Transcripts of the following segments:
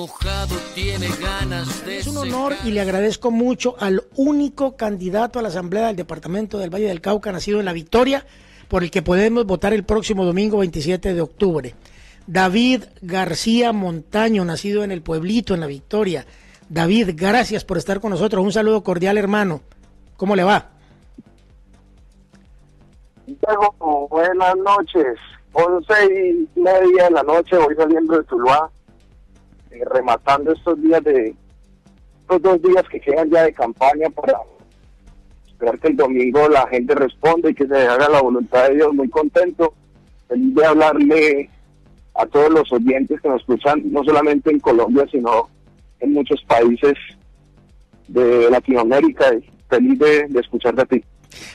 mojado tiene ganas de Es un honor y le agradezco mucho al único candidato a la Asamblea del Departamento del Valle del Cauca, nacido en La Victoria, por el que podemos votar el próximo domingo 27 de octubre. David García Montaño, nacido en el pueblito, en La Victoria. David, gracias por estar con nosotros. Un saludo cordial, hermano. ¿Cómo le va? buenas noches. Once y media de la noche, voy saliendo de Tuluá, eh, rematando estos días de, estos dos días que quedan ya de campaña para esperar que el domingo la gente responda y que se haga la voluntad de Dios. Muy contento, feliz de hablarle a todos los oyentes que nos escuchan, no solamente en Colombia, sino en muchos países de Latinoamérica. Y feliz de, de escucharte a ti.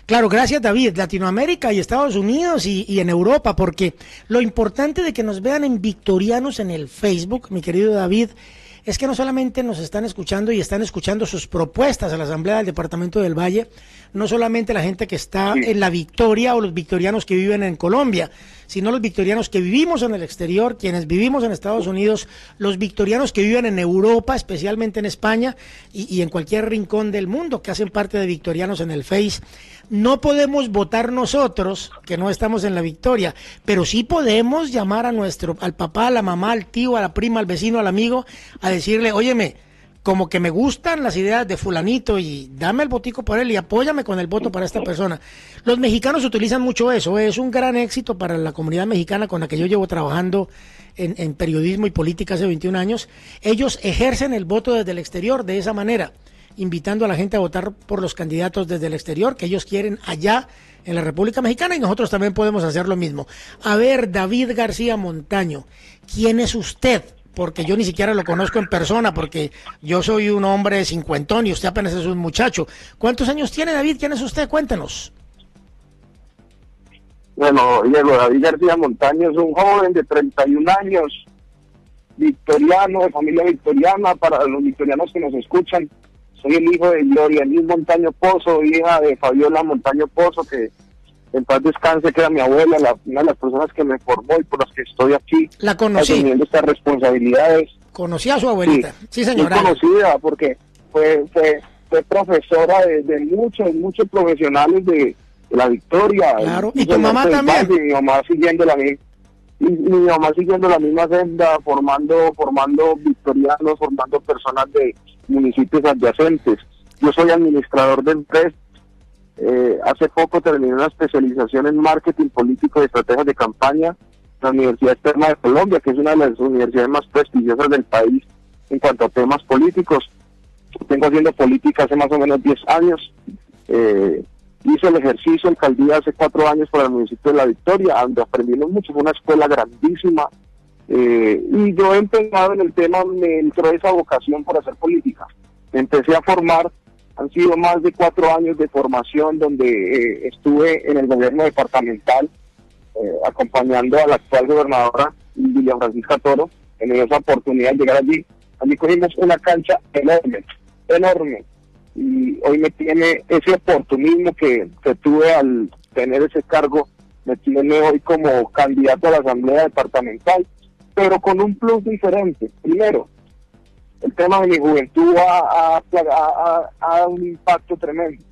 Claro, gracias David. Latinoamérica y Estados Unidos y, en Europa, porque lo importante de que nos vean en Victorianos en el Facebook, mi querido David, es que no solamente nos están escuchando y están escuchando sus propuestas a la Asamblea del Departamento del Valle, no solamente la gente que está en la Victoria o los victorianos que viven en Colombia, sino los victorianos que vivimos en el exterior, quienes vivimos en Estados Unidos, los victorianos que viven en Europa, especialmente en España y, y en cualquier rincón del mundo que hacen parte de victorianos en el Face. No podemos votar nosotros, que no estamos en la victoria, pero sí podemos llamar a nuestro, al papá, a la mamá, al tío, a la prima, al vecino, al amigo, a decirle, óyeme, como que me gustan las ideas de fulanito y dame el botico por él y apóyame con el voto para esta persona. Los mexicanos utilizan mucho eso, es un gran éxito para la comunidad mexicana con la que yo llevo trabajando en, en periodismo y política hace 21 años. Ellos ejercen el voto desde el exterior de esa manera invitando a la gente a votar por los candidatos desde el exterior que ellos quieren allá en la República Mexicana y nosotros también podemos hacer lo mismo. A ver, David García Montaño, ¿quién es usted? Porque yo ni siquiera lo conozco en persona, porque yo soy un hombre cincuentón y usted apenas es un muchacho. ¿Cuántos años tiene David? ¿Quién es usted? Cuéntanos. Bueno, Diego, David García Montaño es un joven de 31 años, victoriano, de familia victoriana, para los victorianos que nos escuchan soy el hijo de Gloria Montaño Pozo, hija de Fabiola Montaño Pozo, que en paz descanse, que era mi abuela, la, una de las personas que me formó y por las que estoy aquí. La conocí. Asumiendo estas responsabilidades. Conocí a su abuelita. Sí, sí señora. conocida porque fue, fue, fue profesora de, de, muchos, muchos profesionales de, la Victoria. Claro, y, tu mamá también. Y mi mamá siguiendo la misma. Y, mi mamá siguiendo la misma senda, formando, formando victorianos, formando personas de municipios adyacentes. Yo soy administrador de empresas. Eh, hace poco terminé una especialización en marketing político y estrategias de campaña la Universidad Externa de Colombia, que es una de las universidades más prestigiosas del país en cuanto a temas políticos. Tengo haciendo política hace más o menos 10 años. Eh, hice el ejercicio alcaldía hace cuatro años para el municipio de La Victoria, donde aprendimos mucho. Fue una escuela grandísima, eh, y yo empezado en el tema, me entró esa vocación por hacer política. empecé a formar, han sido más de cuatro años de formación donde eh, estuve en el gobierno departamental eh, acompañando a la actual gobernadora Villa Francisca Toro en esa oportunidad de llegar allí. Allí cogimos una cancha enorme, enorme. Y hoy me tiene ese oportunismo que, que tuve al tener ese cargo, me tiene hoy como candidato a la Asamblea Departamental pero con un plus diferente. Primero, el tema de mi juventud ha, ha, un impacto tremendo.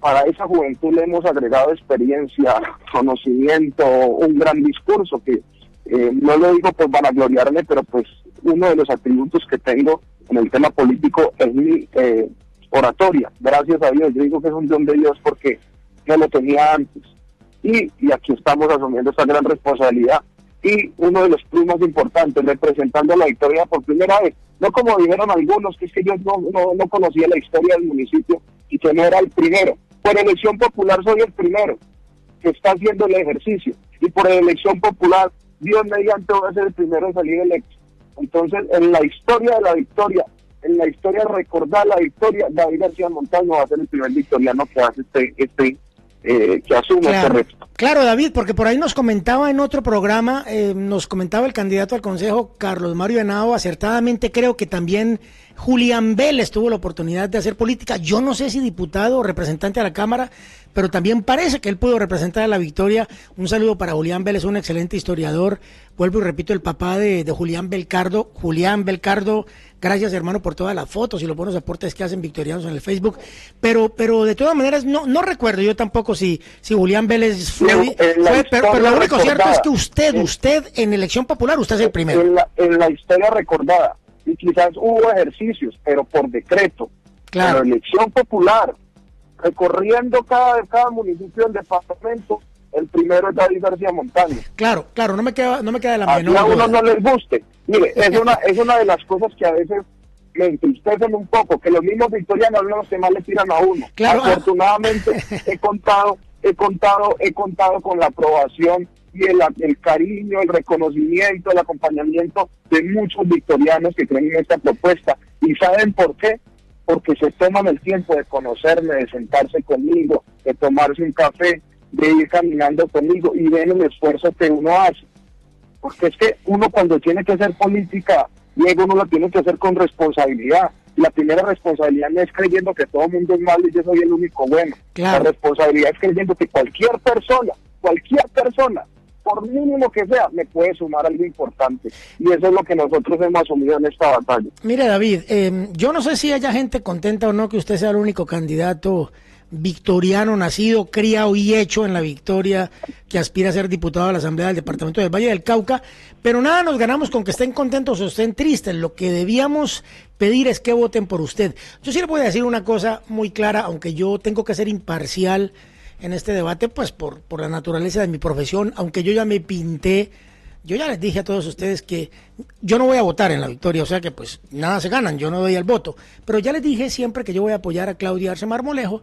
Para esa juventud le hemos agregado experiencia, conocimiento, un gran discurso que eh, no lo digo por vanagloriarme, pero pues uno de los atributos que tengo en el tema político es mi eh, oratoria. Gracias a Dios, yo digo que es un don de Dios porque no lo tenía antes. Y, y aquí estamos asumiendo esta gran responsabilidad y uno de los plus más importantes, representando la victoria por primera vez. No como dijeron algunos, que es que yo no, no, conocía la historia del municipio y que no era el primero. Por elección popular soy el primero que está haciendo el ejercicio. Y por elección popular, Dios mediante va a ser el primero en salir electo. Entonces, en la historia de la victoria, en la historia recordar la victoria, David García Montalvo va a ser el primer victoriano que hace este, este eh, que asume claro, este Claro, David, porque por ahí nos comentaba en otro programa, eh, nos comentaba el candidato al Consejo, Carlos Mario Henao, acertadamente creo que también Julián Vélez tuvo la oportunidad de hacer política. Yo no sé si diputado o representante a la Cámara, pero también parece que él pudo representar a la victoria. Un saludo para Julián Vélez, un excelente historiador. Vuelvo y repito, el papá de, de Julián Belcardo. Julián Belcardo, gracias hermano por todas las fotos y los buenos aportes que hacen victorianos en el Facebook. Pero, pero de todas maneras, no, no recuerdo yo tampoco si, si Julián Vélez fue, pero, lo único cierto es que usted, usted en elección popular, usted es el primero. En la, en la historia recordada, y quizás hubo ejercicios, pero por decreto. Claro. la elección popular, recorriendo cada, cada municipio del departamento, el primero es David García Montaño. Claro, claro, no me queda, no me queda la menor. A uno no les guste. Mire, es una, es una de las cosas que a veces me entristecen un poco, que los mismos victorianos son los que más le tiran a uno. Claro. Afortunadamente he contado, he contado, he contado con la aprobación y el, el cariño, el reconocimiento, el acompañamiento de muchos victorianos que creen en esta propuesta. ¿Y saben por qué? Porque se toman el tiempo de conocerme, de sentarse conmigo, de tomarse un café, de ir caminando conmigo y ven el esfuerzo que uno hace. Porque es que uno cuando tiene que hacer política, luego uno lo tiene que hacer con responsabilidad. La primera responsabilidad no es creyendo que todo el mundo es malo y yo soy el único bueno. La responsabilidad es creyendo que cualquier persona, cualquier persona por mínimo que sea, me puede sumar algo importante. Y eso es lo que nosotros hemos asumido en esta batalla. Mire, David, eh, yo no sé si haya gente contenta o no que usted sea el único candidato victoriano, nacido, criado y hecho en la victoria, que aspira a ser diputado de la Asamblea del Departamento del Valle del Cauca, pero nada nos ganamos con que estén contentos o estén tristes. Lo que debíamos pedir es que voten por usted. Yo sí le voy a decir una cosa muy clara, aunque yo tengo que ser imparcial en este debate, pues por, por la naturaleza de mi profesión, aunque yo ya me pinté, yo ya les dije a todos ustedes que yo no voy a votar en la victoria, o sea que pues nada se ganan, yo no doy el voto, pero ya les dije siempre que yo voy a apoyar a Claudia Arce Marmolejo,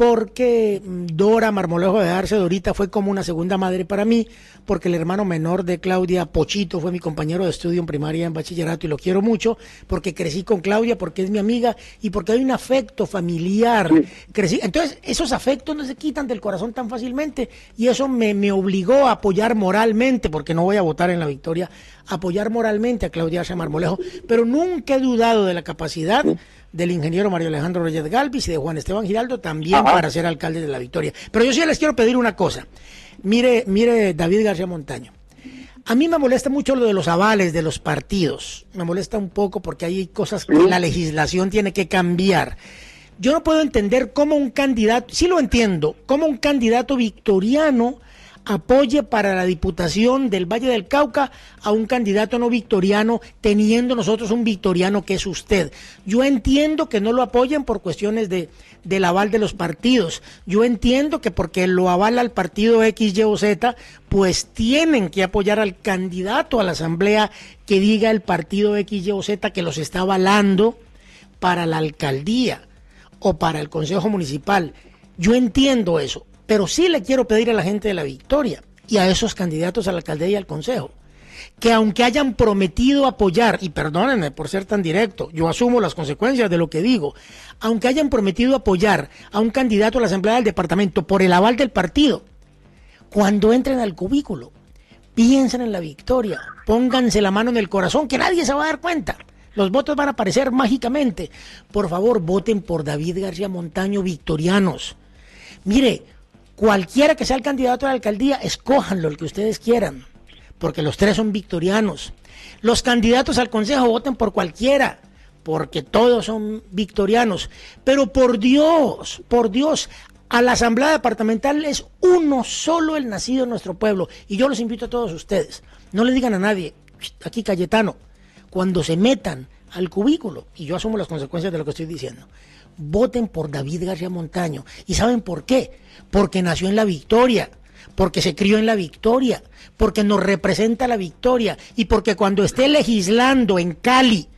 porque Dora Marmolejo de Arce Dorita fue como una segunda madre para mí, porque el hermano menor de Claudia, Pochito, fue mi compañero de estudio en primaria en bachillerato y lo quiero mucho, porque crecí con Claudia, porque es mi amiga y porque hay un afecto familiar. Crecí. Entonces, esos afectos no se quitan del corazón tan fácilmente y eso me, me obligó a apoyar moralmente, porque no voy a votar en la victoria, apoyar moralmente a Claudia Arce Marmolejo, pero nunca he dudado de la capacidad del ingeniero Mario Alejandro Reyes Galvis y de Juan Esteban Giraldo también para ser alcalde de la Victoria. Pero yo sí les quiero pedir una cosa. Mire, mire David García Montaño. A mí me molesta mucho lo de los avales de los partidos. Me molesta un poco porque hay cosas que la legislación tiene que cambiar. Yo no puedo entender cómo un candidato, sí lo entiendo, cómo un candidato victoriano apoye para la diputación del Valle del Cauca a un candidato no victoriano, teniendo nosotros un victoriano que es usted. Yo entiendo que no lo apoyen por cuestiones de, del aval de los partidos. Yo entiendo que porque lo avala el partido X, Y o Z, pues tienen que apoyar al candidato a la asamblea que diga el partido X, Y o Z que los está avalando para la alcaldía o para el consejo municipal. Yo entiendo eso, pero sí le quiero pedir a la gente de la victoria y a esos candidatos a la alcaldía y al consejo que aunque hayan prometido apoyar, y perdónenme por ser tan directo, yo asumo las consecuencias de lo que digo, aunque hayan prometido apoyar a un candidato a la Asamblea del Departamento por el aval del partido, cuando entren al cubículo, piensen en la victoria, pónganse la mano en el corazón, que nadie se va a dar cuenta. Los votos van a aparecer mágicamente. Por favor, voten por David García Montaño, victorianos. Mire, Cualquiera que sea el candidato a la alcaldía, escójanlo, el que ustedes quieran, porque los tres son victorianos. Los candidatos al consejo voten por cualquiera, porque todos son victorianos. Pero por Dios, por Dios, a la Asamblea Departamental es uno solo el nacido en nuestro pueblo. Y yo los invito a todos ustedes. No le digan a nadie, aquí Cayetano, cuando se metan al cubículo, y yo asumo las consecuencias de lo que estoy diciendo, voten por David García Montaño. ¿Y saben por qué? Porque nació en la victoria, porque se crió en la victoria, porque nos representa la victoria y porque cuando esté legislando en Cali,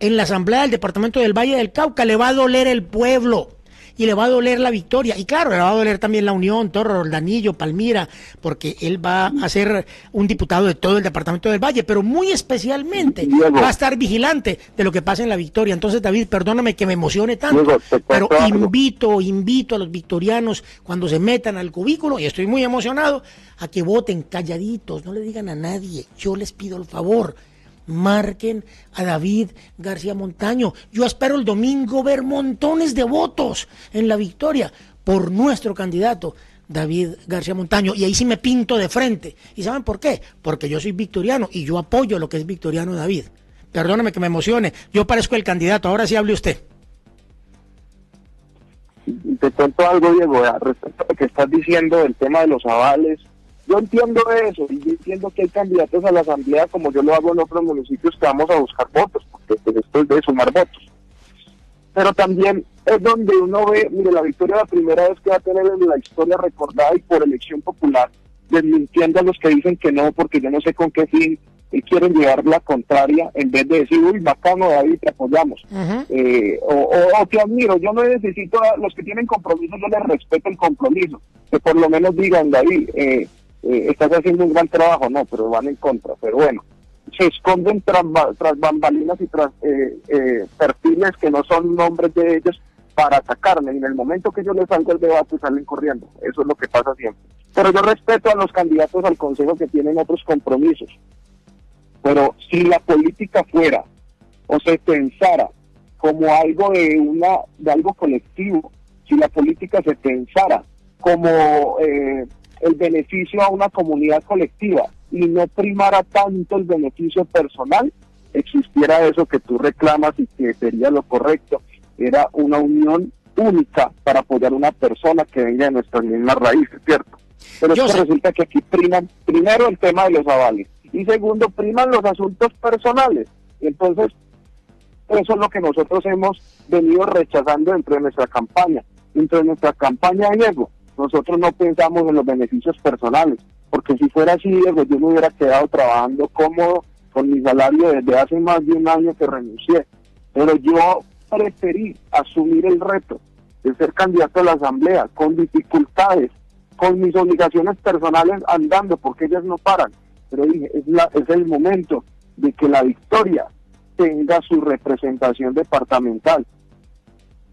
en la Asamblea del Departamento del Valle del Cauca, le va a doler el pueblo y le va a doler la victoria. Y claro, le va a doler también la Unión, Torre, Roldanillo, Palmira, porque él va a ser un diputado de todo el departamento del Valle, pero muy especialmente va a estar vigilante de lo que pasa en la victoria. Entonces, David, perdóname que me emocione tanto, pero invito, invito a los victorianos cuando se metan al cubículo, y estoy muy emocionado, a que voten calladitos, no le digan a nadie. Yo les pido el favor marquen a David García Montaño. Yo espero el domingo ver montones de votos en la victoria por nuestro candidato, David García Montaño. Y ahí sí me pinto de frente. ¿Y saben por qué? Porque yo soy victoriano y yo apoyo lo que es victoriano David. Perdóname que me emocione. Yo parezco el candidato. Ahora sí hable usted. Te algo, Diego, respecto a lo que estás diciendo del tema de los avales. Yo entiendo eso y yo entiendo que hay candidatos a la asamblea, como yo lo hago en otros municipios, que vamos a buscar votos, porque pues, esto es de sumar votos. Pero también es donde uno ve, mire, la victoria la primera vez que va a tener en la historia recordada y por elección popular, desmintiendo a los que dicen que no, porque yo no sé con qué fin y quieren llevar la contraria en vez de decir, uy, bacano David, te apoyamos. eh, o, o, te admiro, yo no necesito a los que tienen compromiso, yo les respeto el compromiso, que por lo menos digan, David, eh, eh, estás haciendo un gran trabajo, no, pero van en contra, pero bueno, se esconden tras, tras bambalinas y tras eh, eh, perfiles que no son nombres de ellos para atacarme. Y en el momento que yo les salgo el debate salen corriendo. Eso es lo que pasa siempre. Pero yo respeto a los candidatos al Consejo que tienen otros compromisos. Pero si la política fuera o se pensara como algo de una de algo colectivo, si la política se pensara como eh, el beneficio a una comunidad colectiva y no primara tanto el beneficio personal, existiera eso que tú reclamas y que sería lo correcto, era una unión única para apoyar a una persona que venga de nuestras mismas raíces, ¿cierto? Pero es que resulta que aquí priman primero el tema de los avales y segundo priman los asuntos personales. Entonces, eso es lo que nosotros hemos venido rechazando dentro de nuestra campaña. Dentro de nuestra campaña, Diego, nosotros no pensamos en los beneficios personales, porque si fuera así, Diego, yo me hubiera quedado trabajando cómodo con mi salario desde hace más de un año que renuncié. Pero yo preferí asumir el reto de ser candidato a la asamblea con dificultades, con mis obligaciones personales andando, porque ellas no paran. Pero dije, es, la, es el momento de que la victoria tenga su representación departamental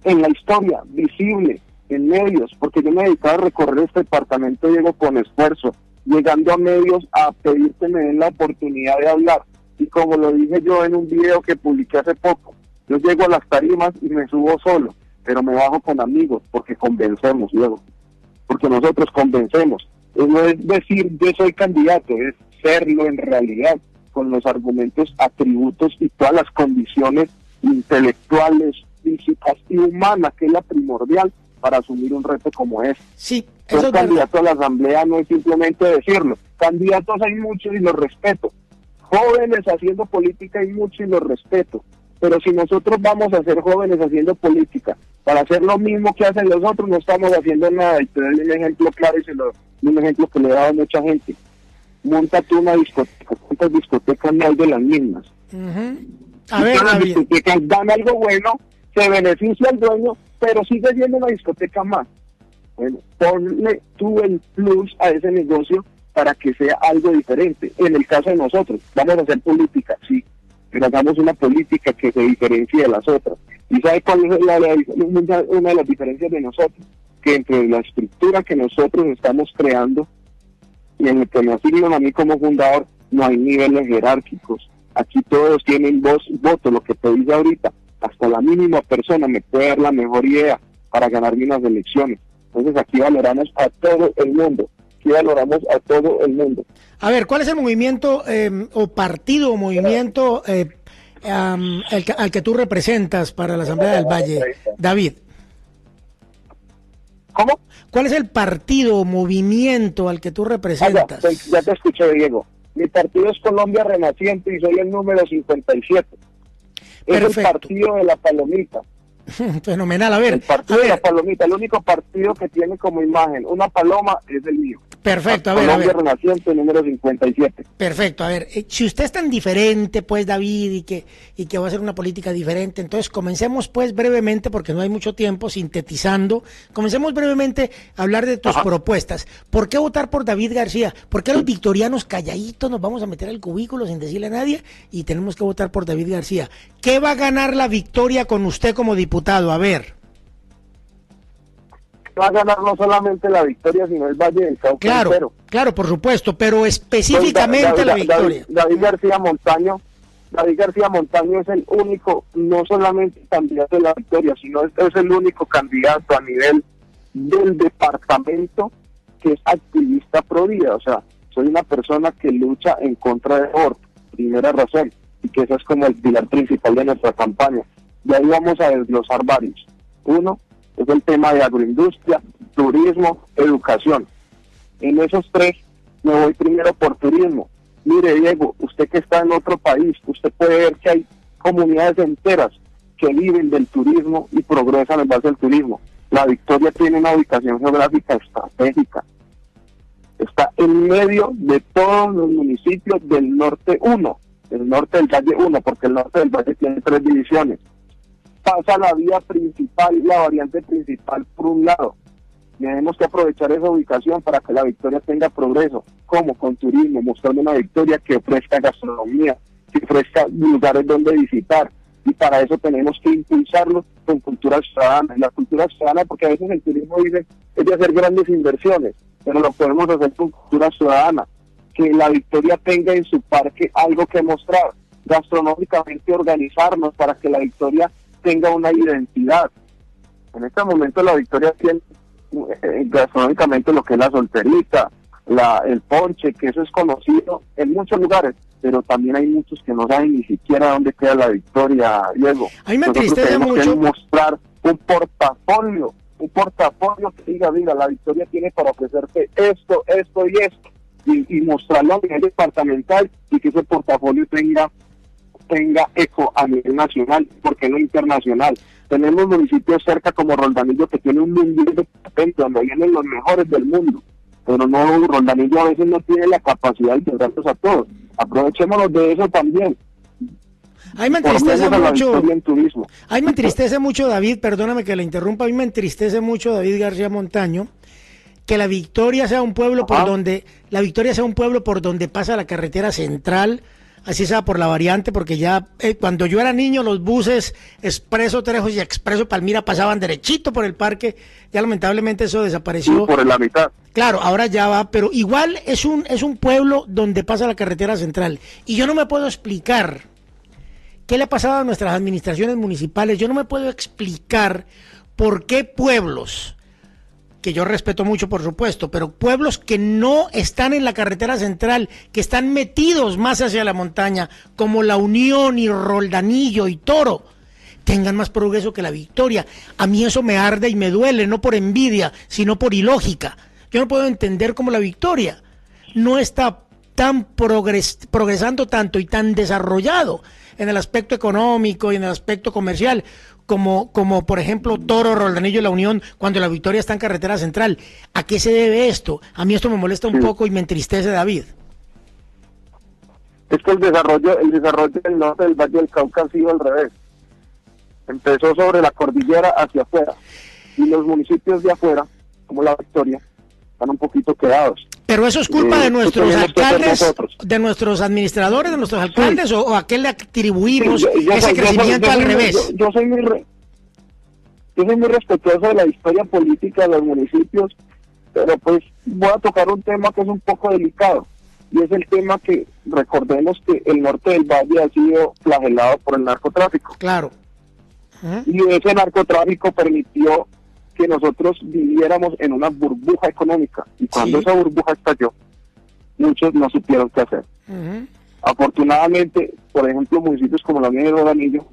en la historia, visible, en medios, porque yo me he dedicado a recorrer este departamento, llego con esfuerzo, llegando a medios a pedir que me den la oportunidad de hablar. Y como lo dije yo en un video que publiqué hace poco, yo llego a las tarimas y me subo solo, pero me bajo con amigos porque convencemos luego, porque nosotros convencemos. No es decir yo soy candidato, es serlo en realidad, con los argumentos, atributos y todas las condiciones intelectuales, físicas y humanas, que es la primordial para asumir un reto como este. Sí, eso candidato a la asamblea no es simplemente decirlo. Candidatos hay muchos y los respeto. Jóvenes haciendo política hay muchos y los respeto. Pero si nosotros vamos a ser jóvenes haciendo política para hacer lo mismo que hacen los otros, no estamos haciendo nada. Y te doy un ejemplo claro y se lo, un ejemplo que le he dado a mucha gente. Monta tú una discoteca. ¿Cuántas discotecas no hay de las mismas? A ver, las discotecas dan algo bueno, se beneficia al dueño, pero sigue siendo una discoteca más. Bueno, ponle tú el plus a ese negocio para que sea algo diferente. En el caso de nosotros, vamos a hacer política, sí, pero hagamos una política que se diferencie de las otras. ¿Y sabe cuál es la, la, una de las diferencias de nosotros? Que entre la estructura que nosotros estamos creando y en el que me asignan a mí como fundador, no hay niveles jerárquicos. Aquí todos tienen voz voto, lo que te dice ahorita, hasta la mínima persona me puede dar la mejor idea para ganarme unas elecciones. Entonces aquí valoramos a todo el mundo, aquí valoramos a todo el mundo. A ver, ¿cuál es el movimiento eh, o partido o movimiento eh, um, el al que tú representas para la Asamblea del Valle, David? ¿Cómo? ¿Cuál es el partido o movimiento al que tú representas? Ah, ya, ya, te escuché, Diego. Mi partido es Colombia Renaciente y soy el número 57. Es el partido de la palomita. Fenomenal, a ver. El partido de la palomita, el único partido que tiene como imagen una paloma es el mío. Perfecto, a ver, Colombia a ver. Renaciente, número 57. Perfecto, a ver, eh, si usted es tan diferente, pues, David, y que, y que va a hacer una política diferente, entonces comencemos, pues, brevemente, porque no hay mucho tiempo, sintetizando, comencemos brevemente a hablar de tus Ajá. propuestas. ¿Por qué votar por David García? ¿Por qué los victorianos calladitos nos vamos a meter al cubículo sin decirle a nadie y tenemos que votar por David García? ¿Qué va a ganar la victoria con usted como diputado? A ver. Va a ganar no solamente la victoria, sino el Valle del Cauca Claro, entero. claro, por supuesto, pero específicamente David, la victoria. David García Montaño, David García Montaño es el único, no solamente candidato de la victoria, sino es, es el único candidato a nivel del departamento que es activista pro vida, o sea, soy una persona que lucha en contra de aborto, primera razón, y que ese es como el pilar principal de nuestra campaña. Y ahí vamos a desglosar varios. Uno es el tema de agroindustria, turismo, educación. En esos tres me voy primero por turismo. Mire, Diego, usted que está en otro país, usted puede ver que hay comunidades enteras que viven del turismo y progresan en base al turismo. La Victoria tiene una ubicación geográfica estratégica. Está en medio de todos los municipios del norte 1, del norte del Valle 1, porque el norte del Valle tiene tres divisiones. Pasa la vía principal, la variante principal por un lado. Tenemos que aprovechar esa ubicación para que la Victoria tenga progreso, como con turismo, mostrando una Victoria que ofrezca gastronomía, que ofrezca lugares donde visitar, y para eso tenemos que impulsarlo con cultura ciudadana. la cultura ciudadana, porque a veces el turismo dice, es de hacer grandes inversiones, pero lo podemos hacer con cultura ciudadana. Que la Victoria tenga en su parque algo que mostrar, gastronómicamente organizarnos para que la Victoria tenga una identidad. En este momento la Victoria tiene eh, gastronómicamente lo que es la solterita, la, el ponche, que eso es conocido en muchos lugares, pero también hay muchos que no saben ni siquiera dónde queda la victoria, Diego. A mí me entristece mucho. Que mostrar un portafolio, un portafolio que diga, mira, la victoria tiene para ofrecerte esto, esto y esto, y, mostrarlo a nivel departamental y que ese portafolio tenga tenga eco a nivel nacional, porque no internacional. Tenemos municipios cerca como Roldanillo que tiene un mundial de patente donde vienen los mejores del mundo pero no, Rondanillo a veces no tiene la capacidad de integrarlos a todos. Aprovechémonos de eso también. Ahí me entristece mucho. Ahí me entristece mucho, David, perdóname que le interrumpa, a mí me entristece mucho, David García Montaño, que la Victoria sea un pueblo por donde, la Victoria sea un pueblo por donde pasa la carretera central, así sea por la variante, porque ya eh, cuando yo era niño los buses Expreso Trejos y Expreso Palmira pasaban derechito por el parque, ya lamentablemente eso desapareció. por la mitad. Claro, ahora ya va, pero igual es un, es un pueblo donde pasa la carretera central. Y yo no me puedo explicar qué le ha pasado a nuestras administraciones municipales, yo no me puedo explicar por qué pueblos que yo respeto mucho, por supuesto, pero pueblos que no están en la carretera central, que están metidos más hacia la montaña, como La Unión y Roldanillo y Toro, tengan más progreso que la victoria. A mí eso me arde y me duele, no por envidia, sino por ilógica. Yo no puedo entender cómo la victoria no está tan progresando tanto y tan desarrollado en el aspecto económico y en el aspecto comercial como, como por ejemplo Toro, Roldanillo y La Unión, cuando la victoria está en carretera central. ¿A qué se debe esto? A mí esto me molesta un poco y me entristece, David. Es que el desarrollo, el desarrollo del norte del Valle del Cauca ha sido al revés. Empezó sobre la cordillera hacia afuera. Y los municipios de afuera, como la Victoria, están un poquito quedados. Pero eso es culpa de nuestros alcaldes, de nuestros administradores, de nuestros alcaldes, o, a qué le atribuimos ese crecimiento al revés. Yo, soy muy yo soy muy respetuoso de la historia política de los municipios, pero pues voy a tocar un tema que es un poco delicado, y es el tema que recordemos que el norte del valle ha sido flagelado por el narcotráfico. Claro. Y ese narcotráfico permitió que nosotros viviéramos en una burbuja económica. Y cuando esa burbuja estalló, muchos no supieron qué hacer. Afortunadamente, por ejemplo, municipios como la Mía de Rodanillo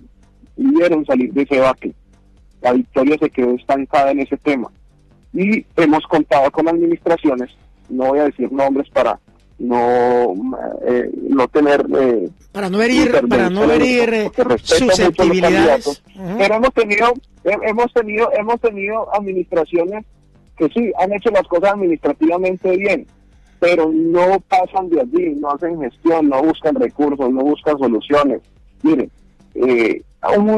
pudieron salir de ese vaque. La victoria se quedó estancada en ese tema. Y hemos contado con administraciones, no voy a decir nombres para no eh, no tener eh, para no herir para no herir eh, susceptibilidades. pero hemos tenido hemos tenido hemos tenido administraciones que sí han hecho las cosas administrativamente bien pero no pasan de allí no hacen gestión no buscan recursos no buscan soluciones. Miren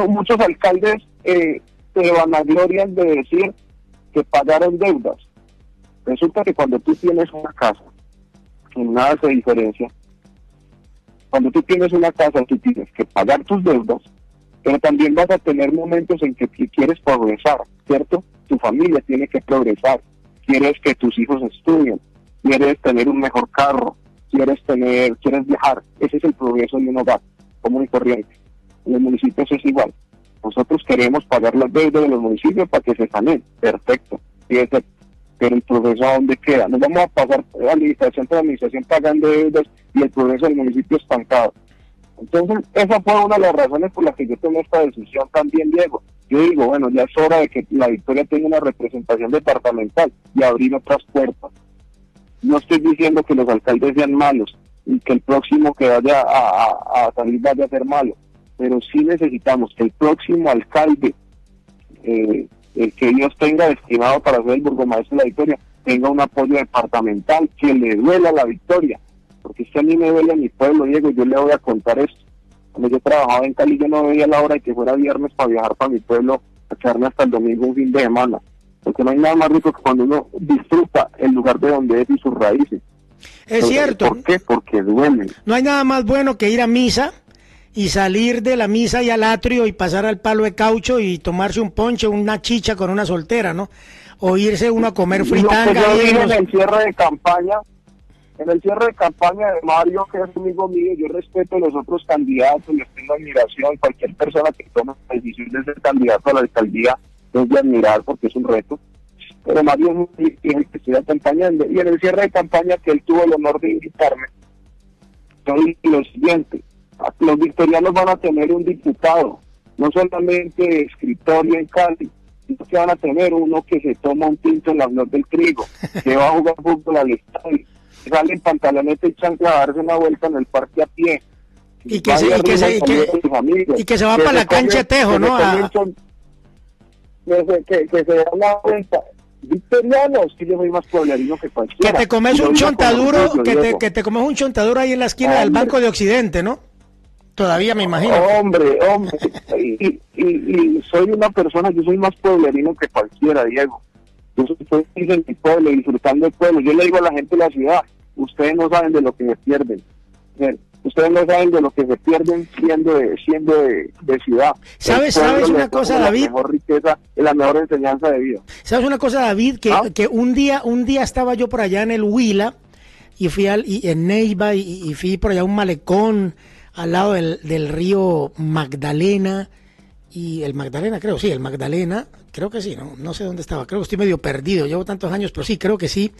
muchos alcaldes eh, se vanaglorian de decir que pagaron deudas. Resulta que cuando tú tienes una casa nada se diferencia. Cuando tú tienes una casa, tú tienes que pagar tus deudas, pero también vas a tener momentos en que quieres progresar, ¿cierto? Tu familia tiene que progresar, quieres que tus hijos estudien, quieres tener un mejor carro, quieres tener, quieres viajar. Ese es el progreso de un hogar común y corriente. En los municipios es igual. Nosotros queremos pagar las deudas de los municipios para que se sanen, perfecto. Pero el progreso a dónde queda. Nos vamos a pasar administración por administración pagando deudas y el progreso del municipio estancado. Entonces, esa fue una de las razones por las que yo tomé esta decisión también, Diego. Yo digo, bueno, ya es hora de que la Victoria tenga una representación departamental y abrir otras puertas. No estoy diciendo que los alcaldes sean malos y que el próximo que vaya a, salir vaya a ser malo, pero sí necesitamos que el próximo alcalde eh, el que Dios tenga destinado para ser el burgomaestro de la victoria tenga un apoyo departamental, que le duela la victoria, porque si a mí me duele mi pueblo, Diego, yo le voy a contar esto. Cuando yo trabajaba en Cali, yo no veía la hora de que fuera viernes para viajar para mi pueblo, a quedarme hasta el domingo un fin de semana, porque no hay nada más rico que cuando uno disfruta el lugar de donde es y sus raíces. Es cierto. ¿Por qué? Porque duele. No hay nada más bueno que ir a misa y salir de la misa y al atrio y pasar al palo de caucho y tomarse un ponche, una chicha con una soltera, ¿no? O irse uno a comer fritanga. Yo en el cierre de campaña, en el cierre de campaña de Mario, que es amigo mío, yo respeto a los otros candidatos, les tengo admiración, cualquier persona que tome la decisión de ser candidato a la alcaldía es de admirar porque es un reto. Pero Mario es el que estoy acompañando. Y en el cierre de campaña que él tuvo el honor de invitarme, soy lo siguiente, los victorianos van a tener un diputado, no solamente escritorio en Cali, sino que van a tener uno que se toma un tinto en la flor del trigo, que va a jugar fútbol al estadio, sale en pantaloneta y chancla a darse una vuelta en el parque a pie. Y que, se, y, que se, y, que, se va para la cancha de Tejo, ¿no? que, que, se da una vuelta victorianos, que yo soy más pueblerino que cualquiera. Que te comes un chontaduro, que te, que te comes un chontaduro ahí en la esquina del Banco de Occidente, ¿no? Todavía me imagino. Hombre, hombre. Y, y, soy una persona, yo soy más pueblerino que cualquiera, Diego. Yo soy en mi pueblo, disfrutando el pueblo. Yo le digo a la gente de la ciudad, ustedes no saben de lo que se pierden. Ustedes no saben de lo que se pierden siendo de, siendo de, ciudad. ¿Sabes, ¿sabes una cosa, David? La mejor riqueza y la mejor enseñanza de vida. ¿Sabes una cosa, David? Que, ¿Ah? que un día un día estaba yo por allá en el Huila y fui al, y en Neiva y, y fui por allá a un malecón al lado del, del, río Magdalena y el Magdalena, creo, sí, el Magdalena, creo que sí, no, no sé dónde estaba, creo que estoy medio perdido, llevo tantos años, pero sí, creo que sí.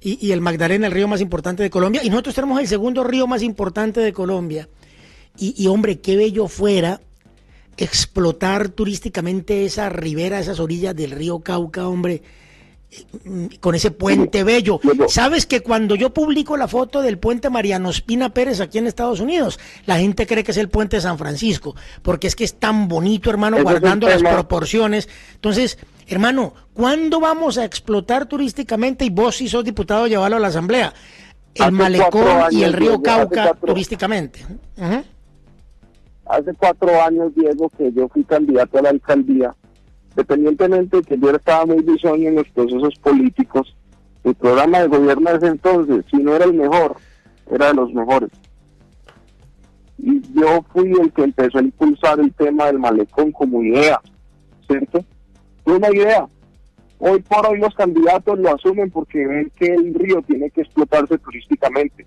Y, y el Magdalena, el río más importante de Colombia, y nosotros tenemos el segundo río más importante de Colombia. Y, y hombre, qué bello fuera explotar turísticamente esa ribera, esas orillas del río Cauca, hombre con ese puente bello. ¿Sabes que cuando yo publico la foto del puente Mariano Espina Pérez aquí en Estados Unidos, la gente cree que es el puente de San Francisco, porque es que es tan bonito, hermano, guardando las proporciones. Entonces, hermano, ¿cuándo vamos a explotar turísticamente, y vos si sos diputado, llevarlo a la Asamblea, el malecón y el río Cauca turísticamente? Hace cuatro años, Diego, que yo fui candidato a la alcaldía independientemente de que yo estaba muy bisoño en los procesos políticos, el programa de gobierno de ese entonces, si no era el mejor, era de los mejores. Y yo fui el que empezó a impulsar el tema del malecón como idea, ¿cierto? Fue una idea. Hoy por hoy los candidatos lo asumen porque ven que el río tiene que explotarse turísticamente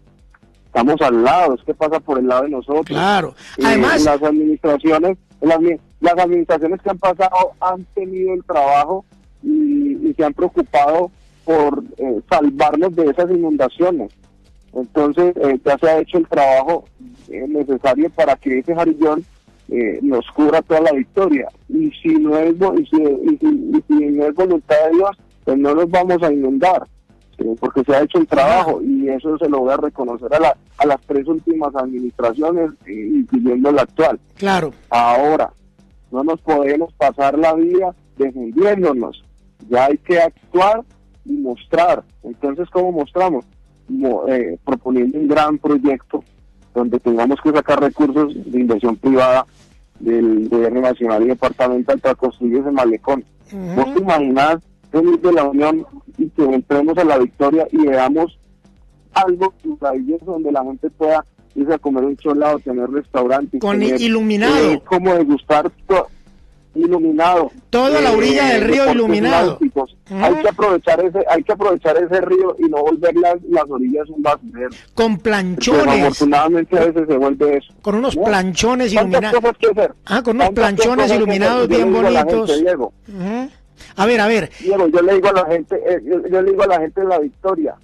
estamos al lado, es que pasa por el lado de nosotros. Claro, además... las administraciones, las, las, administraciones que han pasado han tenido el trabajo y, se han preocupado por eh, salvarnos de esas inundaciones. Entonces eh, ya se ha hecho el trabajo eh, necesario para que ese jarillón nos cubra toda la victoria. Y si no es, y si, y si no es voluntad de Dios, pues no nos vamos a inundar porque se ha hecho el trabajo y eso se lo voy a reconocer a, la, a las tres últimas administraciones, incluyendo la actual. Claro. Ahora, no nos podemos pasar la vida defendiéndonos, ya hay que actuar y mostrar. Entonces, ¿cómo mostramos? Eh, proponiendo un gran proyecto donde tengamos que sacar recursos de inversión privada del gobierno nacional y departamental para construir ese malecón. ¿Vos te imaginas venir de la Unión y que entremos a la victoria y veamos algo maravilloso donde la gente pueda irse a comer un cholado, tener restaurantes. Con iluminado. Eh, como degustar iluminado. Toda la orilla del río iluminado. Hay que aprovechar ese, hay que aprovechar ese río y no volver las, las orillas un basurero. Con planchones. afortunadamente a veces se vuelve eso. Con unos planchones iluminados. Ah, con unos planchones iluminados bien bonitos. A ver, a ver. Diego, yo le digo a la gente, eh, yo, yo le digo a la gente de la victoria,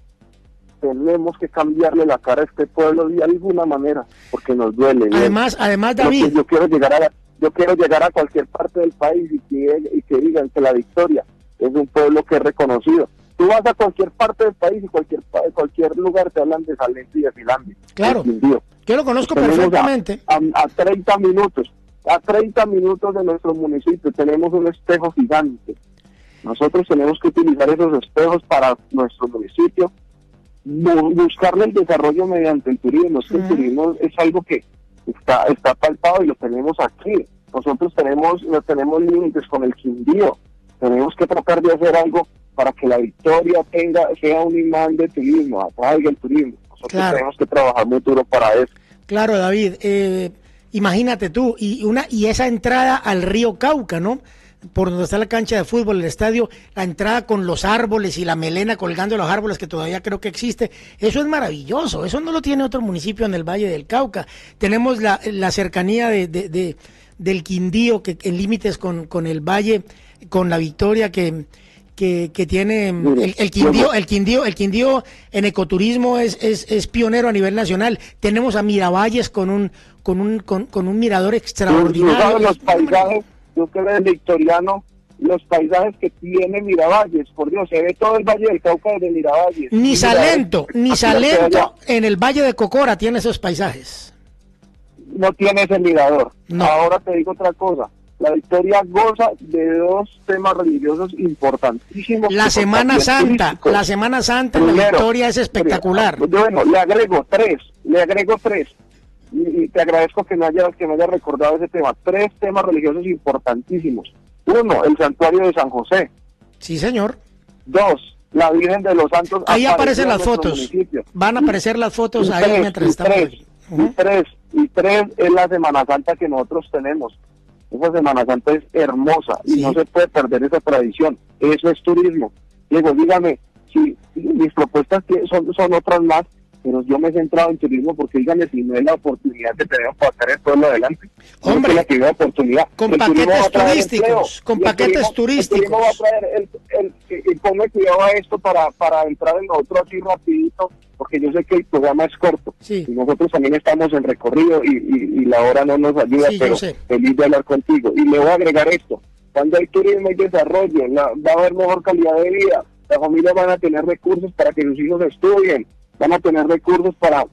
tenemos que cambiarle la cara a este pueblo de alguna manera, porque nos duele. ¿no? Además, además, David, yo quiero llegar a la- yo quiero llegar a cualquier parte del país y que, y que digan que la victoria es un pueblo que es reconocido. Tú vas a cualquier parte del país y cualquier cualquier lugar te hablan de Salento y de Finlandia. Claro. yo lo conozco Tenemos a- perfectamente. A, a 30 minutos, a 30 minutos de nuestro municipio tenemos un espejo gigante. Nosotros tenemos que utilizar esos espejos para nuestro municipio, buscarle el desarrollo mediante el turismo. Es que el Ujú. turismo es algo que está, está palpado y lo tenemos aquí. Nosotros tenemos, no tenemos límites con el Quindío. Tenemos que tratar de hacer algo para que la victoria tenga, sea un imán de turismo, atraiga el turismo. Nosotros Claro. tenemos que trabajar muy duro para eso. Claro, David. eh, imagínate tú, y una y esa entrada al río Cauca, ¿no? Por donde está la cancha de fútbol, el estadio, la entrada con los árboles y la melena colgando los árboles que todavía creo que existe. Eso es maravilloso. Eso no lo tiene otro municipio en el Valle del Cauca. Tenemos la, la cercanía de, de- de- del Quindío, que en límites con, con el Valle, con la Victoria, que, que, que tiene Mire, el, el Quindío, el Quindío, el Quindío en ecoturismo es, es, es pionero a nivel nacional. Tenemos a Miravalles con un, con un, con, con un mirador extraordinario. los paisajes, tú que eres victoriano, los paisajes que tiene Miravalles, por Dios, se ve todo el Valle del Cauca desde Miravalles. Ni Salento, ni Salento en el Valle de Cocora tiene esos paisajes. No tiene ese mirador. No. Ahora te digo otra cosa. La victoria goza de dos temas religiosos importantísimos. La Semana Santa, turísticos. la Semana Santa en la Primero, Victoria es espectacular. Yo, Bueno, le agrego tres, le agrego tres. Y, y te agradezco que me hayas que me hayas recordado ese tema. Tres temas religiosos importantísimos. Uno, el santuario de San José. Sí, señor. Dos, la Virgen de los Santos. Ahí aparecen en las fotos. municipio. Van a aparecer las fotos Y ahí tres, mientras y estamos. tres, y tres, y tres es la Semana Santa que nosotros tenemos. Esa Semana Santa es hermosa y no se puede perder esa tradición. Eso es turismo. Diego, dígame, si si mis propuestas son, son otras más, pero yo me he centrado en turismo porque dígame si no es la oportunidad que tenemos para sacar el pueblo adelante. No Hombre, es la primera oportunidad. con El paquetes turísticos, con paquetes turismo- El va a turísticos. traer el, el, y ponme cuidado a esto para, para entrar en lo otro así rapidito, porque yo sé que el programa es corto. Sí. Y nosotros también estamos en recorrido y, y, y la hora no nos ayuda, Sí, pero feliz de hablar contigo. Y le voy a agregar esto. Cuando hay turismo y desarrollo, la- va a haber mejor calidad de vida. Las familias van a tener recursos para que sus hijos estudien, van a tener recursos para,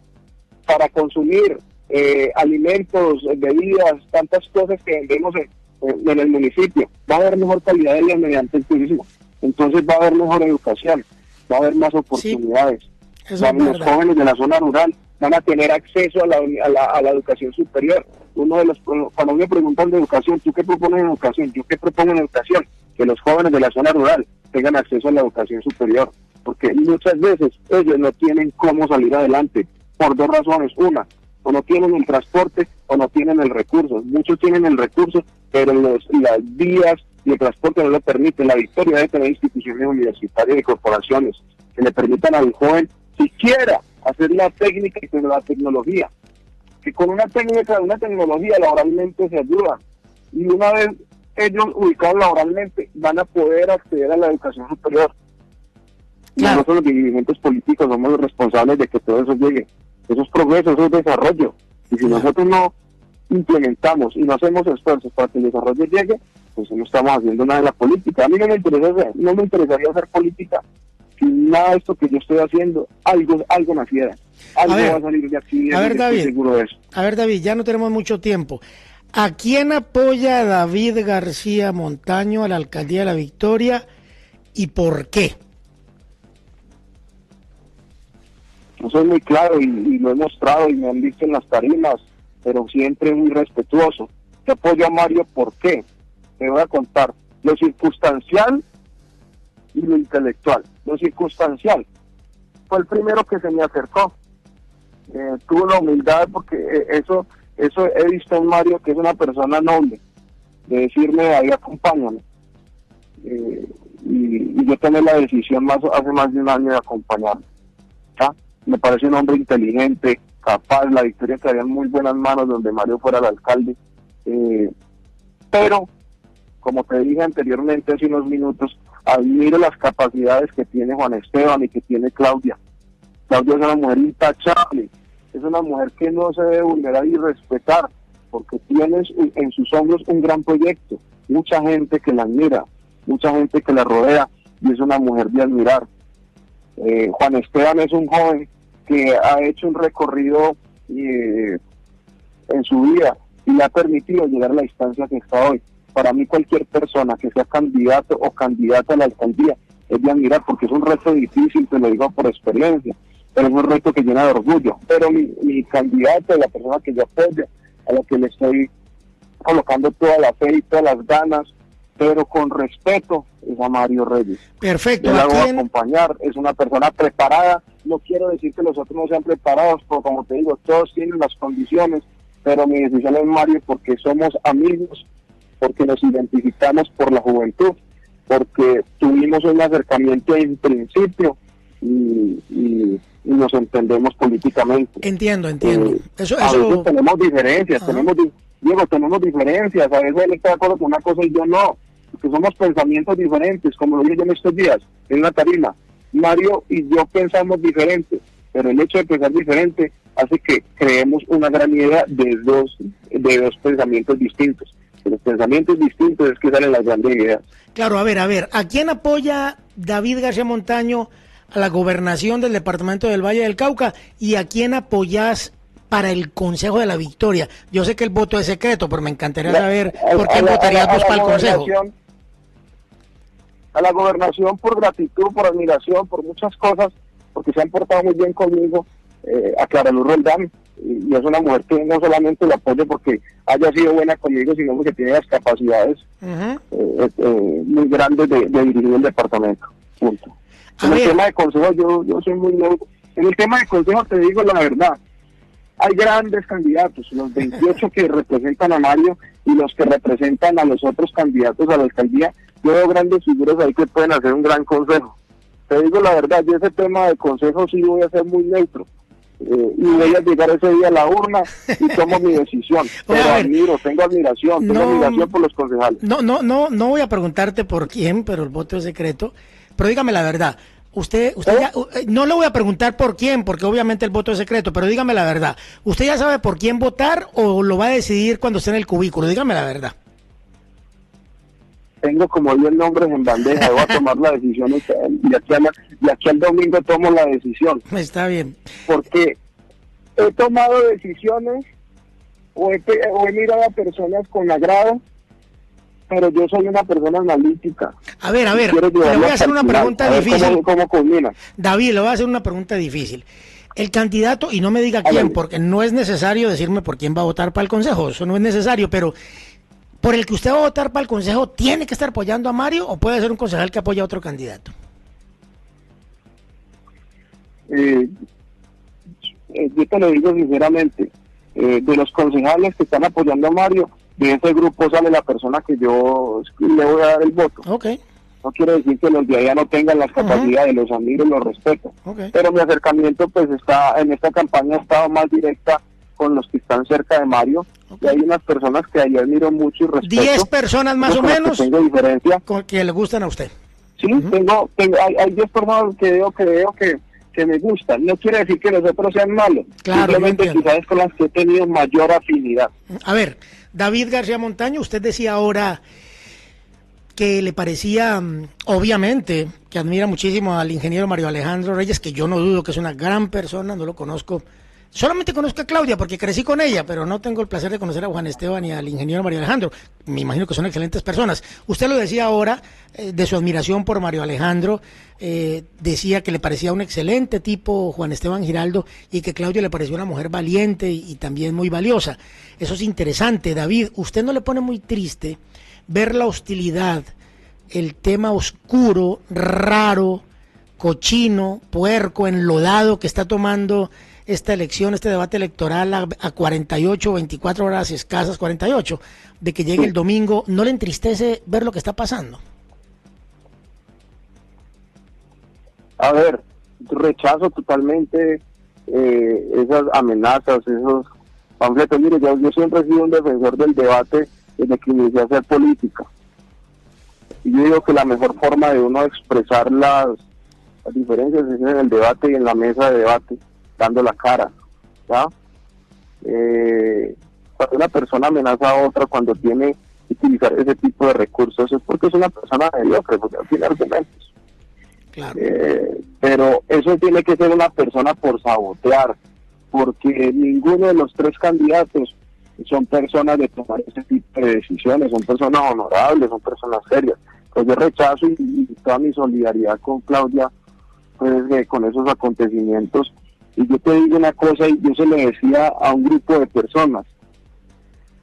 para consumir eh, alimentos, eh, bebidas, tantas cosas que vendemos en, en- en el municipio. Va a haber mejor calidad de vida mediante el turismo. Entonces va a haber mejor educación, va a haber más oportunidades. Es los verdad. jóvenes de la zona rural van a tener acceso a la, a la, a la educación superior. Uno de los cuando me preguntan de educación, ¿tú qué propones en educación? ¿Yo qué propongo en educación? Que los jóvenes de la zona rural tengan acceso a la educación superior, porque muchas veces ellos no tienen cómo salir adelante por dos razones. Una, o no tienen el transporte o no tienen el recurso. Muchos tienen el recurso, pero los, las vías y el transporte no lo permiten. La victoria debe tener instituciones universitarias y corporaciones que le permitan al joven siquiera hacer la técnica y la tecnología. Que con una técnica, una tecnología laboralmente se ayuda. Y una vez ellos ubicados laboralmente van a poder acceder a la educación superior. Y Claro. nosotros los dirigentes políticos somos los responsables de que todo eso llegue. Eso es progreso, eso es desarrollo. Y si nosotros no implementamos y no hacemos esfuerzos para que el desarrollo llegue, pues no estamos haciendo nada en la política. A mí no me interesa no me interesaría hacer política si nada de esto que yo estoy haciendo, algo, algo naciera. Algo ver, va a salir de aquí, a ver, David. seguro de eso. A ver, David, ya no tenemos mucho tiempo. ¿A quién apoya David García Montaño a la alcaldía de la Victoria y por qué? No soy muy claro y, lo he mostrado y me han visto en las tarimas, pero siempre muy respetuoso. Te apoyo a Mario, ¿por qué? Te voy a contar. Lo circunstancial y lo intelectual. Lo circunstancial fue el primero que se me acercó. Eh, tuvo la humildad porque eh, eso, eso he visto en Mario que es una persona noble, de decirme ahí acompáñame. Eh, y, yo tomé la decisión más hace más de un año de acompañarme. ¿ah? Me parece un hombre inteligente, capaz, la victoria quedaría en muy buenas manos donde Mario fuera el alcalde. Eh, pero como te dije anteriormente hace unos minutos, admiro las capacidades que tiene Juan Esteban y que tiene Claudia. Claudia es una mujer intachable, es una mujer que no se debe vulnerar y respetar, porque tiene en sus hombros un gran proyecto, mucha gente que la admira, mucha gente que la rodea, y es una mujer de admirar. Eh, Juan Esteban es un joven que ha hecho un recorrido eh, en su vida y le ha permitido llegar a la instancia que está hoy. Para mí cualquier persona que sea candidato o candidata a la alcaldía es de admirar porque es un reto difícil, te lo digo por experiencia, pero es un reto que llena de orgullo. Pero mi, mi candidato, la persona que yo apoyo, a la que le estoy colocando toda la fe y todas las ganas, pero con respeto, es a Mario Reyes. Perfecto. Yo la voy a acompañar, es una persona preparada. No quiero decir que los otros no sean preparados, porque como te digo, todos tienen las condiciones, pero mi decisión es Mario porque somos amigos, porque nos identificamos por la juventud, porque tuvimos un acercamiento en principio y, nos entendemos políticamente. Entiendo, entiendo. Eh, eso, a veces tenemos diferencias, tenemos Diego, tenemos diferencias, a veces él está de acuerdo con una cosa y yo no, porque somos pensamientos diferentes, como lo dije yo en estos días, en una tarima. Mario y yo pensamos diferente, pero el hecho de pensar diferente hace que creemos una gran idea de dos, de dos pensamientos distintos. De los pensamientos distintos es que salen las grandes ideas. Claro, a ver, a ver, ¿a quién apoya David García Montaño a la gobernación del departamento del Valle del Cauca y a quién apoyas para el Consejo de la Victoria. Yo sé que el voto es secreto, pero me encantaría saber por qué votarías vos para el Consejo. A la gobernación por gratitud, por admiración, por muchas cosas, porque se han portado muy bien conmigo, eh, a Clara Luz Roldán, y, es una mujer que no solamente la apoyo porque haya sido buena conmigo, sino porque tiene las capacidades eh, eh, muy grandes de, dirigir el departamento. Punto. En el tema de consejo, yo, yo soy muy nuevo. En el tema de consejo, te digo la verdad, hay grandes candidatos, los 28 que representan a Mario y los que representan a los otros candidatos a la alcaldía. Yo veo grandes figuras ahí que pueden hacer un gran consejo. Te digo la verdad, yo ese tema de consejo sí voy a ser muy neutro. Eh, y voy a llegar ese día a la urna y tomo mi decisión. Pero admiro, tengo admiración, tengo admiración por los concejales. No, no, no, no voy a preguntarte por quién, pero el voto es secreto. Pero dígame la verdad, Usted, usted ya, eh, no le voy a preguntar por quién, porque obviamente el voto es secreto, pero dígame la verdad. ¿Usted ya sabe por quién votar o lo va a decidir cuando esté en el cubículo? Dígame la verdad. Tengo como 10 nombres en bandeja, voy a tomar la decisión y aquí, y aquí al domingo tomo la decisión. Está bien. Porque he tomado decisiones o he, o he mirado a personas con agrado pero yo soy una persona analítica. A ver, a ver, le voy a hacer una pregunta difícil. David, le voy a hacer una pregunta difícil. El candidato, y no me diga quién, porque no es necesario decirme por quién va a votar para el Consejo, eso no es necesario, pero por el que usted va a votar para el Consejo, ¿tiene que estar apoyando a Mario o puede ser un concejal que apoya a otro candidato? Eh, eh, yo te lo digo sinceramente, eh, de los concejales que están apoyando a Mario, de ese grupo sale la persona que yo le voy a dar el voto. Okay. No quiere decir que los de allá no tengan las capacidades, los amigos los respeto. Pero mi acercamiento pues está, en esta campaña ha estado más directa con los que están cerca de Mario. Y hay unas personas que ahí admiro mucho y respeto. ¿Diez personas más o menos? Que tengo diferencia. Con que le gustan a usted. Sí, tengo, tengo, hay, hay diez personas que veo que veo que que me gustan. No quiere decir que los otros sean malos. Claro, Simplemente quizás con las que he tenido mayor afinidad. A ver, David García Montaño, usted decía ahora que le parecía, mm, obviamente, que admira muchísimo al ingeniero Mario Alejandro Reyes, que yo no dudo que es una gran persona, no lo conozco Solamente conozco a Claudia porque crecí con ella, pero no tengo el placer de conocer a Juan Esteban y al ingeniero Mario Alejandro. Me imagino que son excelentes personas. Usted lo decía ahora eh, de su admiración por Mario Alejandro. Eh, decía que le parecía un excelente tipo Juan Esteban Giraldo y que Claudia le pareció una mujer valiente y, también muy valiosa. Eso es interesante. David, ¿usted no le pone muy triste ver la hostilidad, el tema oscuro, raro, cochino, puerco, enlodado que está tomando esta elección, este debate electoral a, 48, 24 horas escasas, 48, de que llegue el domingo, ¿no le entristece ver lo que está pasando? A ver, rechazo totalmente eh, esas amenazas, esos panfletos. Mire, yo, siempre he sido un defensor del debate desde que inicié a hacer política. Y yo digo que la mejor forma de uno expresar las diferencias es en el debate y en la mesa de debate, dando la cara. ¿ya? Eh, cuando una persona amenaza a otra, cuando tiene que utilizar ese tipo de recursos, es porque es una persona mediocre, porque no tiene argumentos. Claro. Eh, pero eso tiene que ser una persona por sabotear, porque ninguno de los tres candidatos son personas de tomar ese tipo de decisiones, son personas honorables, son personas serias. Pues yo rechazo y, y toda mi solidaridad con Claudia pues, eh, con esos acontecimientos. Y yo te digo una cosa, y yo se lo decía a un grupo de personas,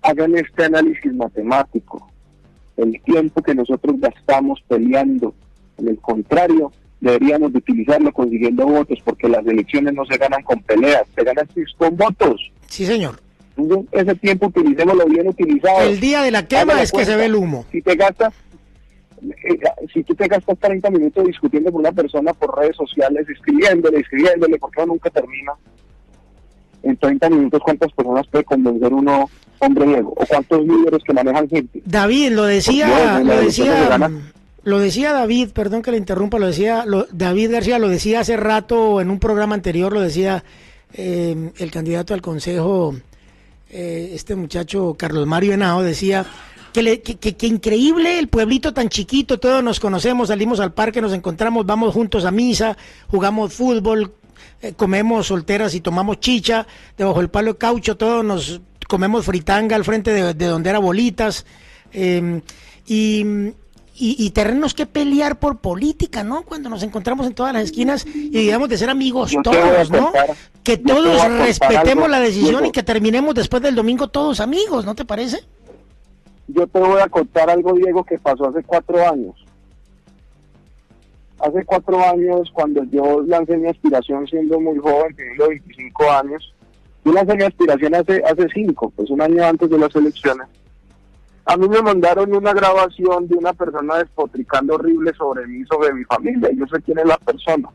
hagan este análisis matemático. El tiempo que nosotros gastamos peleando, en el contrario, deberíamos de utilizarlo consiguiendo votos, porque las elecciones no se ganan con peleas, se ganan con votos. Sí, señor. Entonces, ese tiempo utilicémoslo bien utilizado. El día de la quema es que se ve el humo. Si te gastas, eh, si tú te gastas 30 minutos discutiendo con una persona por redes sociales, escribiéndole, escribiéndole, porque uno nunca termina. En 30 minutos, ¿cuántas personas puede convencer uno, hombre Diego? ¿O cuántos líderes que manejan gente? David, lo decía, Dios, lo decía, lo decía David, perdón que le interrumpa, lo decía lo- David García, lo decía hace rato en un programa anterior, lo decía eh, el candidato al consejo, eh, este muchacho Carlos Mario Henao, decía que, le- que, que- que increíble el pueblito tan chiquito, todos nos conocemos, salimos al parque, nos encontramos, vamos juntos a misa, jugamos fútbol, eh, comemos solteras y tomamos chicha, debajo del palo de caucho, todos nos comemos fritanga al frente de, de donde era bolitas, eh, y, y, y tenernos que pelear por política, ¿no? Cuando nos encontramos en todas las esquinas y digamos de ser amigos Yo todos, ¿no? Que todos respetemos algo, la decisión y que terminemos después del domingo todos amigos, ¿no te parece? Yo te voy a contar algo, Diego, que pasó hace cuatro años. Hace cuatro años, cuando yo lancé mi aspiración siendo muy joven, teniendo 25 años, yo lancé mi aspiración hace, hace cinco, pues un año antes de las elecciones. A mí me mandaron una grabación de una persona despotricando horrible sobre mí, sobre mi familia. Yo sé quién es la persona.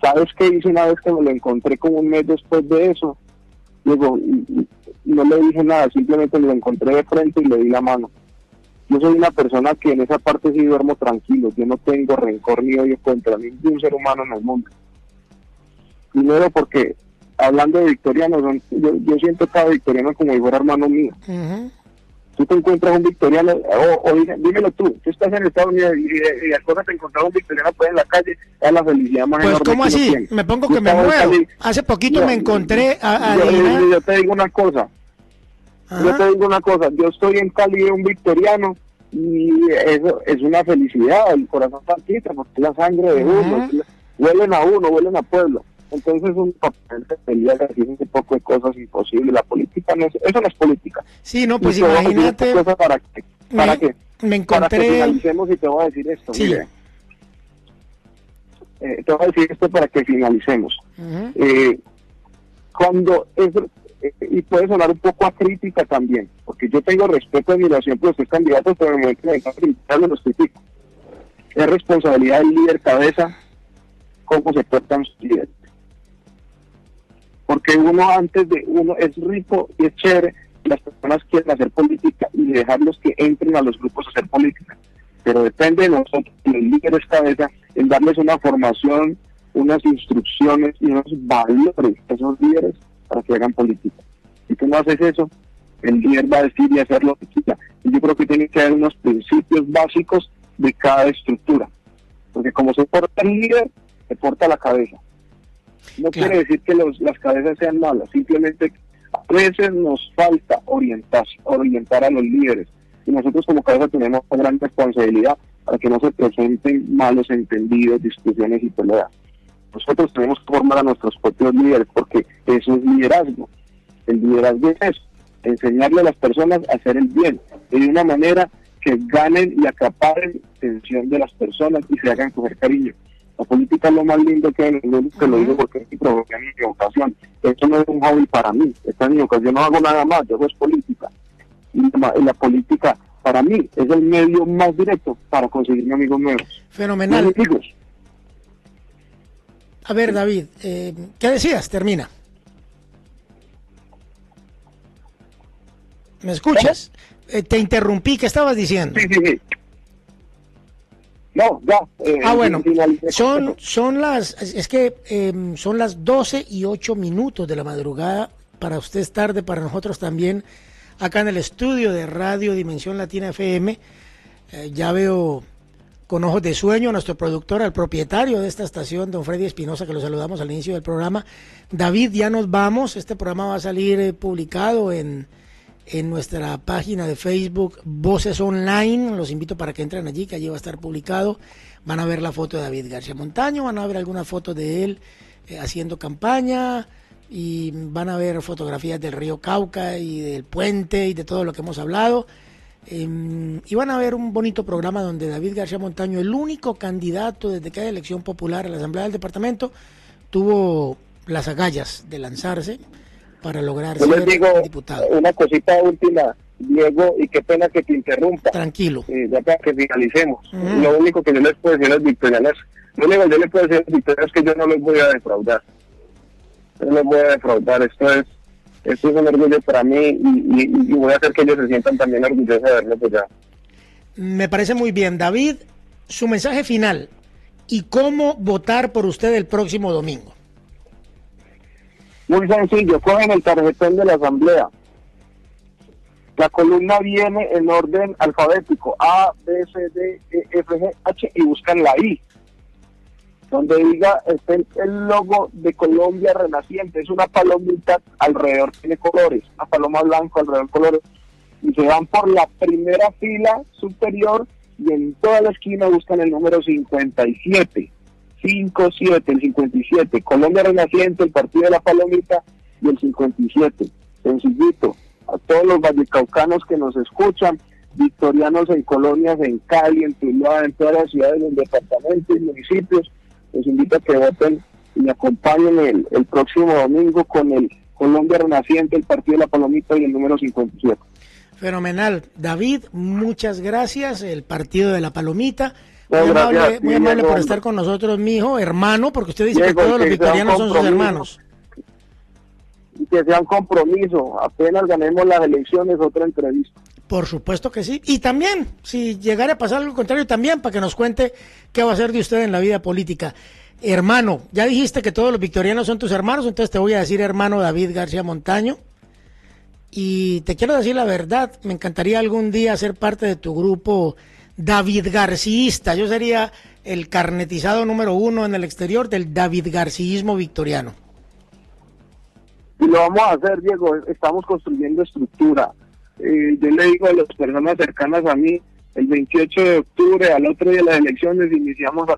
¿Sabes qué hice una vez que me lo encontré como un mes después de eso? Digo, no le dije nada, simplemente lo encontré de frente y le di la mano. Yo soy una persona que en esa parte sí duermo tranquilo, yo no tengo rencor ni odio contra ningún ser humano en el mundo. Primero porque, hablando de victorianos, yo, siento cada victoriano como si fuera hermano mío. Tú te encuentras un victoriano, o, o dímelo tú, tú estás en Estados Unidos y, y, y al cosa te encontras un victoriano pues en la calle, es la felicidad más Pues ¿cómo así? tiene. Me pongo que me muevo. Hace poquito Yo- me encontré a, a yo, Adriana. yo- yo te digo una cosa, yo Ajá. te digo una cosa, yo estoy en Cali de un victoriano y eso es una felicidad, el corazón palpita porque es la sangre de uno, la- huelen a uno, huelen a pueblo. Entonces un papel de pelea decir ese poco de cosas imposibles. La política no es, eso no es política. Sí, no, pues imagínate, cosa para que, para me, que, me para que encontré, finalicemos y te voy a decir esto. Sí. mire. Eh, te voy a decir esto para que finalicemos. Eh, cuando es, eh, y puede sonar un poco a crítica también, porque yo tengo respeto y admiración por estos candidatos, pero en el momento que me criticando los critico. Es responsabilidad del líder cabeza cómo se portan sus líderes. Porque uno antes de uno es rico y es chévere, las personas quieren hacer política y dejarlos que entren a los grupos a hacer política. Pero depende de nosotros, los líderes cabeza, en darles una formación, unas instrucciones y unos valores a esos líderes para que hagan política. Si tú no haces eso, el líder va a decir y hacer lo que quiera. Y yo creo que tiene que haber unos principios básicos de cada estructura. Porque como se porta el líder, se porta la cabeza. No Claro. quiere decir que los, las cabezas sean malas, simplemente a veces nos falta orientar, orientar a los líderes. Y nosotros como cabeza tenemos una gran responsabilidad para que no se presenten malos entendidos, discusiones y peleas. Nosotros tenemos que formar a nuestros propios líderes porque eso es liderazgo. El liderazgo es eso, enseñarle a las personas a hacer el bien de una manera que ganen y acaparen atención de las personas y se hagan coger cariño. La política es lo más lindo que hay en el mundo, te lo digo porque es mi profesión y mi vocación. Esto no es un hobby para mí, esta es mi vocación, yo no hago nada más, yo hago es política. Y la, política para mí es el medio más directo para conseguir amigos nuevos. No fenomenal. enemigos. A ver, David, eh, ¿qué decías? Termina. ¿Me escuchas? Eh, te interrumpí, ¿qué estabas diciendo? Sí, sí, sí. No, ya. eh, ah, bueno, son, son las, es que em, son las 12 y 8 minutos de la madrugada. Para usted es tarde, para nosotros también. Acá en el estudio de Radio Dimensión Latina FM, eh, ya veo con ojos de sueño a nuestro productor, al propietario de esta estación, don Freddy Espinosa, que lo saludamos al inicio del programa. David, ya nos vamos. Este programa va a salir eh, publicado en en nuestra página de Facebook Voces Online. Los invito para que entren allí, que allí va a estar publicado. Van a ver la foto de David García Montaño, van a ver alguna foto de él eh, haciendo campaña y van a ver fotografías del río Cauca y del puente y de todo lo que hemos hablado. Em, y van a ver un bonito programa donde David García Montaño, el único candidato desde que hay elección popular a la Asamblea del Departamento, tuvo las agallas de lanzarse para lograr Yo les digo Una cosita última, Diego, y qué pena que te interrumpa. Tranquilo. Eh, ya para que finalicemos. Lo único que yo les puedo decir a los victorianos, lo único que yo les puedo decir a los victorianos es que yo no los voy a defraudar. No los voy a defraudar. Esto es esto es un orgullo para mí y, voy a hacer que ellos se sientan también orgullosos de haberlo apoyado. Me parece muy bien. David, su mensaje final y cómo votar por usted el próximo domingo. Muy sencillo, cogen el tarjetón de la asamblea. La columna viene en orden alfabético, A, B, C, D, E, F, G, H, y buscan la I. Donde diga este, el logo de Colombia Renaciente, es una palomita, alrededor tiene colores, una paloma blanca alrededor colores, y se van por la primera fila superior y en toda la esquina buscan el número 57. 5-7, el 57. Colombia Renaciente, el Partido de la Palomita y el 57. Sencillito. A todos los vallecaucanos que nos escuchan, victorianos en colonias, en Cali, en Tuluá, en todas las ciudades, en departamentos y municipios, les invito a que voten y me acompañen el, el próximo domingo con el Colombia Renaciente, el Partido de la Palomita y el número 57. Fenomenal. David, muchas gracias. El Partido de la Palomita muy amable, por estar con nosotros, mi hijo, hermano, porque usted dice que todos los victorianos son sus hermanos. Y que sea un compromiso, apenas ganemos las elecciones, otra entrevista. Por supuesto que sí. Y también, si llegara a pasar algo contrario, también para que nos cuente qué va a hacer de usted en la vida política. Hermano, ya dijiste que todos los victorianos son tus hermanos, entonces te voy a decir hermano David García Montaño. Y te quiero decir la verdad, me encantaría algún día ser parte de tu grupo David Garcista. Yo sería el carnetizado número uno en el exterior del David Garcismo victoriano. Y lo vamos a hacer, Diego. Estamos construyendo estructura. Eh, yo le digo a las personas cercanas a mí, el 28 de octubre, al otro día de las elecciones, iniciamos,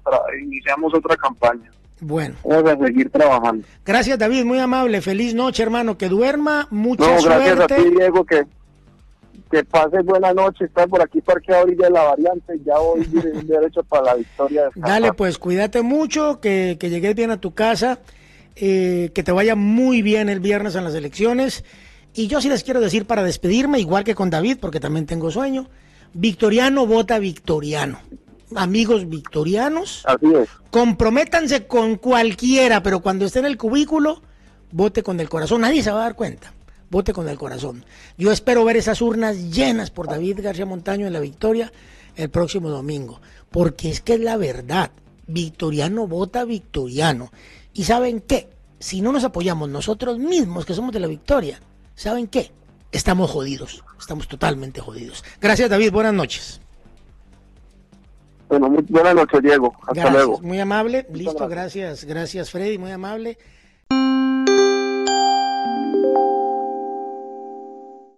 iniciamos otra campaña. Bueno. Vamos a seguir trabajando. Gracias, David. Muy amable. Feliz noche, hermano. Que duerma. Mucha no, gracias a ti, Diego, que que pase buena noche, está por aquí parqueado ahorita de la variante, ya voy derecho para la victoria. Dale, pues cuídate mucho, que, que llegues bien a tu casa, eh, que te vaya muy bien el viernes en las elecciones. Y yo sí les quiero decir para despedirme, igual que con David, porque también tengo sueño, Victoriano vota Victoriano. Amigos victorianos, Así es. comprométanse con cualquiera, pero cuando esté en el cubículo, vote con el corazón, nadie se va a dar cuenta vote con el corazón. Yo espero ver esas urnas llenas por David García Montaño en la victoria el próximo domingo, porque es que es la verdad. Victoriano vota victoriano. ¿Y saben qué? Si no nos apoyamos nosotros mismos, que somos de la victoria, ¿saben qué? Estamos jodidos, estamos totalmente jodidos. Gracias David, buenas noches. Bueno, muy buenas noches Diego, hasta luego. Muy amable, listo, gracias, gracias Freddy, muy amable.